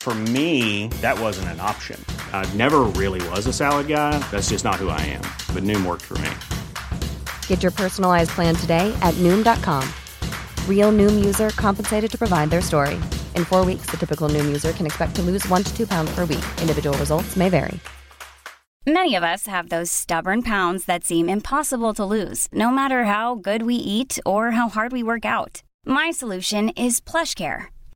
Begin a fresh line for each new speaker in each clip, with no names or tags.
For me, that wasn't an option. I never really was a salad guy. That's just not who I am. But Noom worked for me.
Get your personalized plan today at Noom.com. Real Noom user compensated to provide their story. In four weeks, the typical Noom user can expect to lose one to two pounds per week. Individual results may vary.
Many of us have those stubborn pounds that seem impossible to lose, no matter how good we eat or how hard we work out. My solution is PlushCare.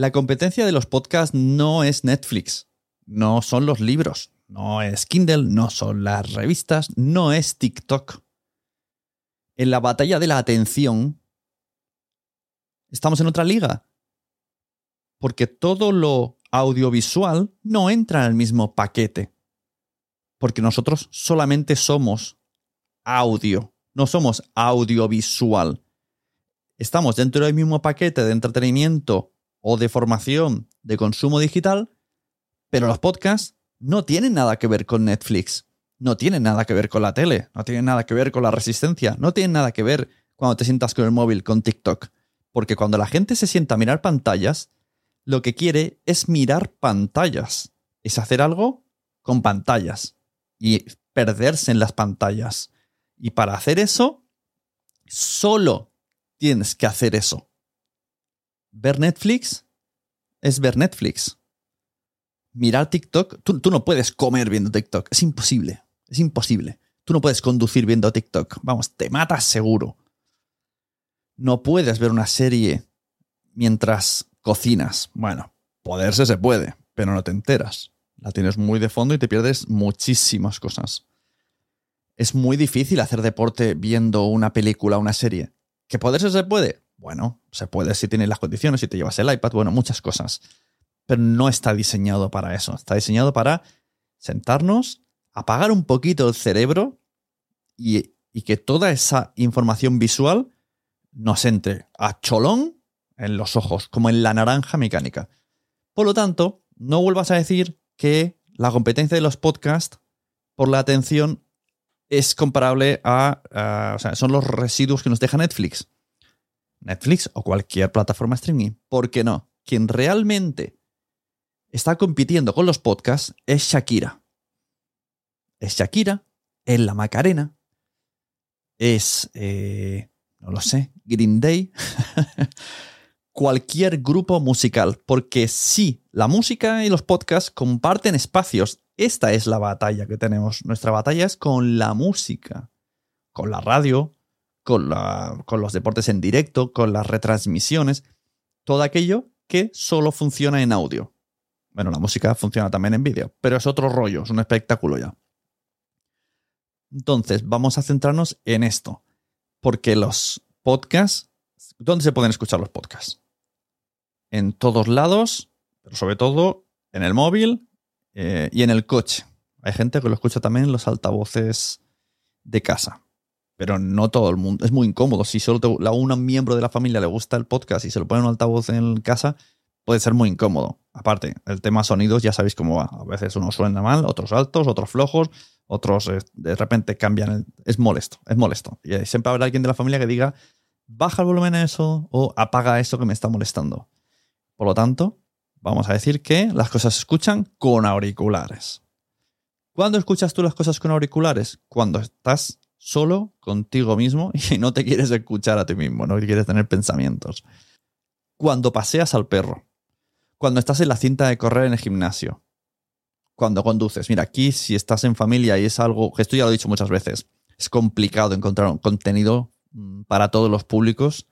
La competencia de los podcasts no es Netflix, no son los libros, no es Kindle, no son las revistas, no es TikTok. En la batalla de la atención estamos en otra liga. Porque todo lo audiovisual no entra en el mismo paquete. Porque nosotros solamente somos audio, no somos audiovisual. Estamos dentro del mismo paquete de entretenimiento o de formación de consumo digital, pero los podcasts no tienen nada que ver con Netflix, no tienen nada que ver con la tele, no tienen nada que ver con la resistencia, no tienen nada que ver cuando te sientas con el móvil, con TikTok. Porque cuando la gente se sienta a mirar pantallas, lo que quiere es mirar pantallas, es hacer algo con pantallas y perderse en las pantallas. Y para hacer eso, solo tienes que hacer eso. Ver Netflix es ver Netflix. Mirar TikTok, tú, no puedes comer viendo TikTok, es imposible, es imposible. Tú no puedes conducir viendo TikTok, vamos, te matas seguro. No puedes ver una serie mientras cocinas. Bueno, poderse se puede, pero no te enteras. La tienes muy de fondo y te pierdes muchísimas cosas. Es muy difícil hacer deporte viendo una película o una serie. ¿Que poderse se puede? Bueno, se puede si tienes las condiciones, si te llevas el iPad, bueno, muchas cosas. Pero no está diseñado para eso. Está diseñado para sentarnos, apagar un poquito el cerebro y, que toda esa información visual nos entre a cholón en los ojos, como en la naranja mecánica. Por lo tanto, no vuelvas a decir que la competencia de los podcasts por la atención es comparable a, a- o sea, son los residuos que nos deja Netflix. Netflix o cualquier plataforma streaming. ¿Por qué no? Quien realmente está compitiendo con los podcasts es Shakira. Es Shakira, es la Macarena, es, eh, no lo sé, Green Day, cualquier grupo musical, porque sí, la música y los podcasts comparten espacios. Esta es la batalla que tenemos. Nuestra batalla es con la música, con la radio, con, los deportes en directo, con las retransmisiones, todo aquello que solo funciona en audio. Bueno, la música funciona también en vídeo, pero es otro rollo, es un espectáculo ya. Entonces, vamos a centrarnos en esto. Porque los podcasts, ¿dónde se pueden escuchar los podcasts? En todos lados, pero sobre todo en el móvil eh, y en el coche. Hay gente que lo escucha también en los altavoces de casa. Pero no todo el mundo. Es muy incómodo. Si solo te- a un miembro de la familia le gusta el podcast y se lo pone en un altavoz en casa, puede ser muy incómodo. Aparte, el tema sonidos ya sabéis cómo va. A veces unos suena mal, otros altos, otros flojos, otros eh, de repente cambian. el- es molesto, es molesto. Y eh, siempre habrá alguien de la familia que diga, baja el volumen a eso o apaga eso que me está molestando. Por lo tanto, vamos a decir que las cosas se escuchan con auriculares. ¿Cuándo escuchas tú las cosas con auriculares? Cuando estás solo contigo mismo y no te quieres escuchar a ti mismo, no quieres tener pensamientos. Cuando paseas al perro. Cuando estás en la cinta de correr en el gimnasio. Cuando conduces. Mira, aquí si estás en familia y es algo, que esto ya lo he dicho muchas veces, es complicado encontrar un contenido mm, para todos los públicos.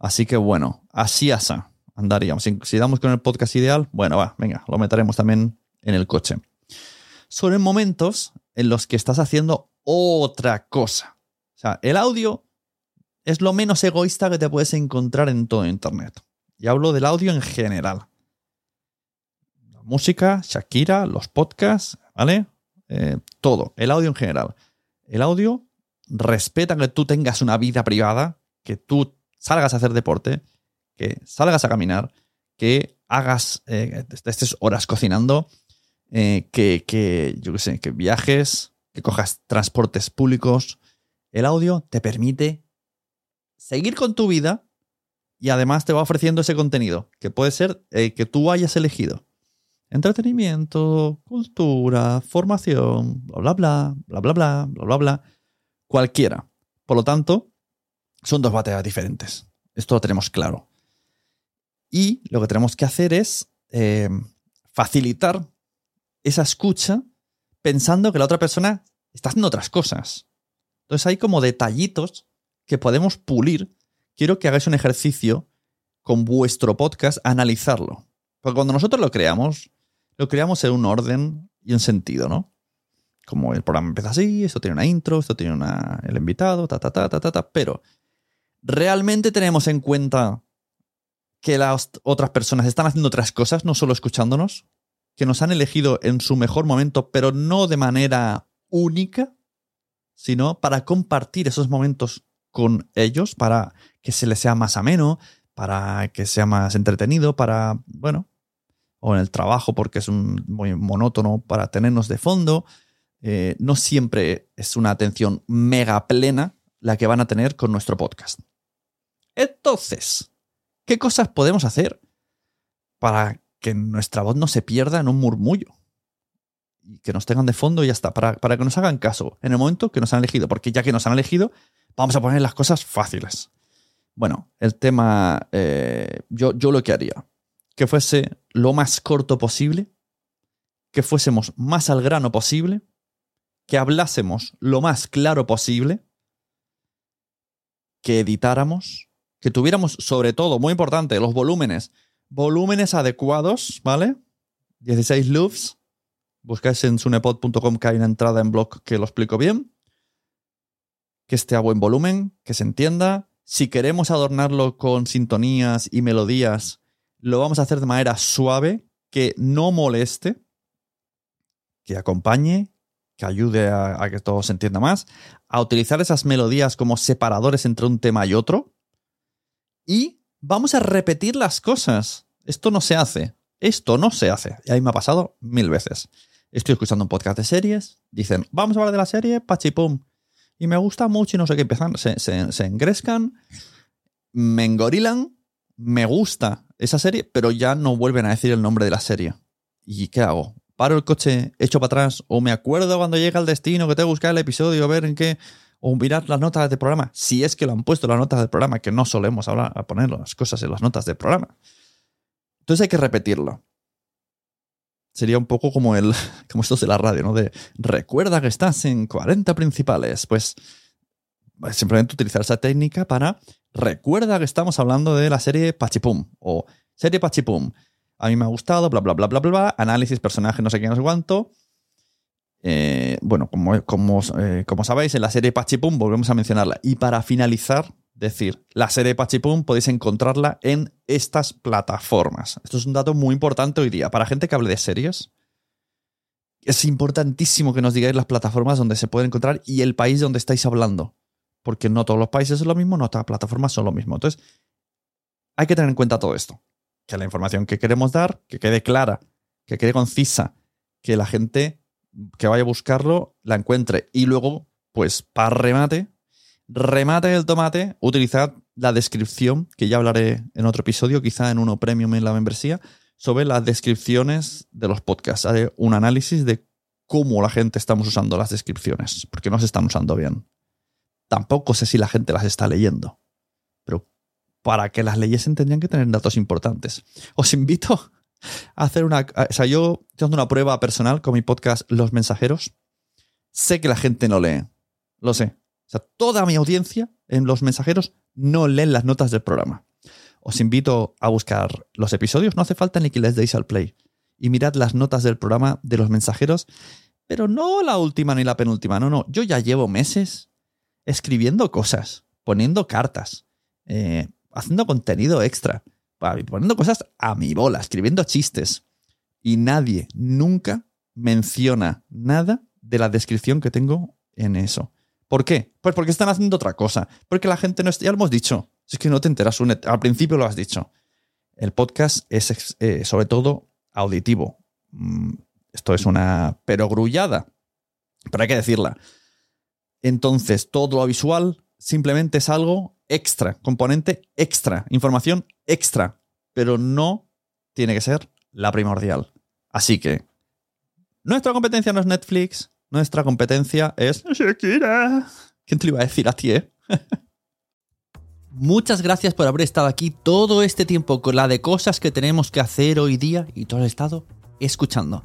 Así que bueno, así asa andaríamos. Si, si damos con el podcast ideal, bueno, va, venga, lo meteremos también en el coche. Son en momentos en los que estás haciendo otra cosa. O sea, el audio es lo menos egoísta que te puedes encontrar en todo Internet. Y hablo del audio en general. La música, Shakira, los podcasts, ¿vale? Eh, todo, el audio en general. El audio respeta que tú tengas una vida privada, que tú salgas a hacer deporte, que salgas a caminar, que hagas, eh, horas cocinando, eh, que, que, yo qué sé, que viajes, que cojas transportes públicos. El audio te permite seguir con tu vida y además te va ofreciendo ese contenido que puede ser eh, que tú hayas elegido. Entretenimiento, cultura, formación, bla, bla, bla, bla, bla, bla, bla, bla, bla. Cualquiera. Por lo tanto, son dos batallas diferentes. Esto lo tenemos claro. Y lo que tenemos que hacer es eh, facilitar esa escucha pensando que la otra persona está haciendo otras cosas. Entonces hay como detallitos que podemos pulir. Quiero que hagáis un ejercicio con vuestro podcast, analizarlo. Porque cuando nosotros lo creamos, lo creamos en un orden y un sentido, ¿no? Como el programa empieza así, esto tiene una intro, esto tiene una, el invitado, ta, ta, ta, ta, ta, ta. Pero, ¿realmente tenemos en cuenta que las otras personas están haciendo otras cosas, no solo escuchándonos? Que nos han elegido en su mejor momento, pero no de manera única, sino para compartir esos momentos con ellos, para que se les sea más ameno, para que sea más entretenido, para, bueno, o en el trabajo porque es un, muy monótono, para tenernos de fondo. Eh, no siempre es una atención mega plena la que van a tener con nuestro podcast. Entonces, ¿qué cosas podemos hacer para que nuestra voz no se pierda en un murmullo? Y que nos tengan de fondo y ya está, para, para que nos hagan caso en el momento que nos han elegido, porque ya que nos han elegido, vamos a poner las cosas fáciles. Bueno, el tema, eh, yo, yo lo que haría, que fuese lo más corto posible, que fuésemos más al grano posible, que hablásemos lo más claro posible, que editáramos, que tuviéramos sobre todo, muy importante, los volúmenes, volúmenes adecuados, ¿vale? 16 loops, buscáis en sunepod.com que hay una entrada en blog que lo explico bien, que esté a buen volumen, que se entienda, si queremos adornarlo con sintonías y melodías, lo vamos a hacer de manera suave, que no moleste, que acompañe, que ayude a, a, que todo se entienda más, a utilizar esas melodías como separadores entre un tema y otro. Y vamos a repetir las cosas. Esto no se hace. Esto no se hace. Y ahí me ha pasado mil veces. Estoy escuchando un podcast de series. Dicen, vamos a hablar de la serie, pachipum. Y me gusta mucho y no sé qué empiezan. Se, se, se engrescan, me engorilan, me gusta esa serie, pero ya no vuelven a decir el nombre de la serie. ¿Y qué hago? ¿Paro el coche, echo para atrás? ¿O me acuerdo cuando llega el destino que tengo que buscar el episodio, a ver en qué? ¿O mirar las notas del programa? Si es que lo han puesto las notas del programa, que no solemos hablar, a poner las cosas en las notas del programa. Entonces hay que repetirlo. Sería un poco como el como estos de la radio, ¿no? De recuerda que estás en 40 principales. Pues simplemente utilizar esa técnica para recuerda que estamos hablando de la serie Pachipum o serie Pachipum. A mí me ha gustado, bla, bla, bla, bla, bla. Análisis, personaje, no sé qué, no sé cuánto. Eh, bueno, como, como, eh, como sabéis, en la serie Pachipum volvemos a mencionarla. Y para finalizar, decir, la serie Pachipum podéis encontrarla en estas plataformas. Esto es un dato muy importante hoy día. Para gente que hable de series, es importantísimo que nos digáis las plataformas donde se puede encontrar y el país donde estáis hablando. Porque no todos los países son lo mismo, no todas las plataformas son lo mismo. Entonces, hay que tener en cuenta todo esto. Que la información que queremos dar, que quede clara, que quede concisa, que la gente que vaya a buscarlo la encuentre. Y luego, pues, para remate, remate el tomate, utilizad la descripción, que ya hablaré en otro episodio, quizá en uno premium en la membresía, sobre las descripciones de los podcasts. Haré un análisis de cómo la gente estamos usando las descripciones, porque no se están usando bien. Tampoco sé si la gente las está leyendo, pero para que las leyesen tendrían que tener datos importantes. Os invito hacer una... O sea, yo estoy haciendo una prueba personal con mi podcast Los Mensajeros. Sé que la gente no lee, lo sé. O sea, toda mi audiencia en Los Mensajeros no leen las notas del programa os invito a buscar los episodios, no hace falta ni que les deis al play. Y mirad las notas del programa de los mensajeros, pero no la última ni la penúltima, no, no. Yo ya llevo meses escribiendo cosas, poniendo cartas, eh, haciendo contenido extra, poniendo cosas a mi bola, escribiendo chistes. Y nadie nunca menciona nada de la descripción que tengo en eso. ¿Por qué? Pues porque están haciendo otra cosa. Porque la gente no está, ya lo hemos dicho, es que no te enteras, al principio lo has dicho. El podcast es eh, sobre todo auditivo. Mm, esto es una perogrullada, pero hay que decirla. Entonces, todo lo visual simplemente es algo extra, componente extra, información extra, pero no tiene que ser la primordial. Así que, nuestra competencia no es Netflix, nuestra competencia es Shakira. ¿Quién te lo iba a decir a ti, eh? Muchas gracias por haber estado aquí todo este tiempo con la de cosas que tenemos que hacer hoy día y todo el estado escuchando.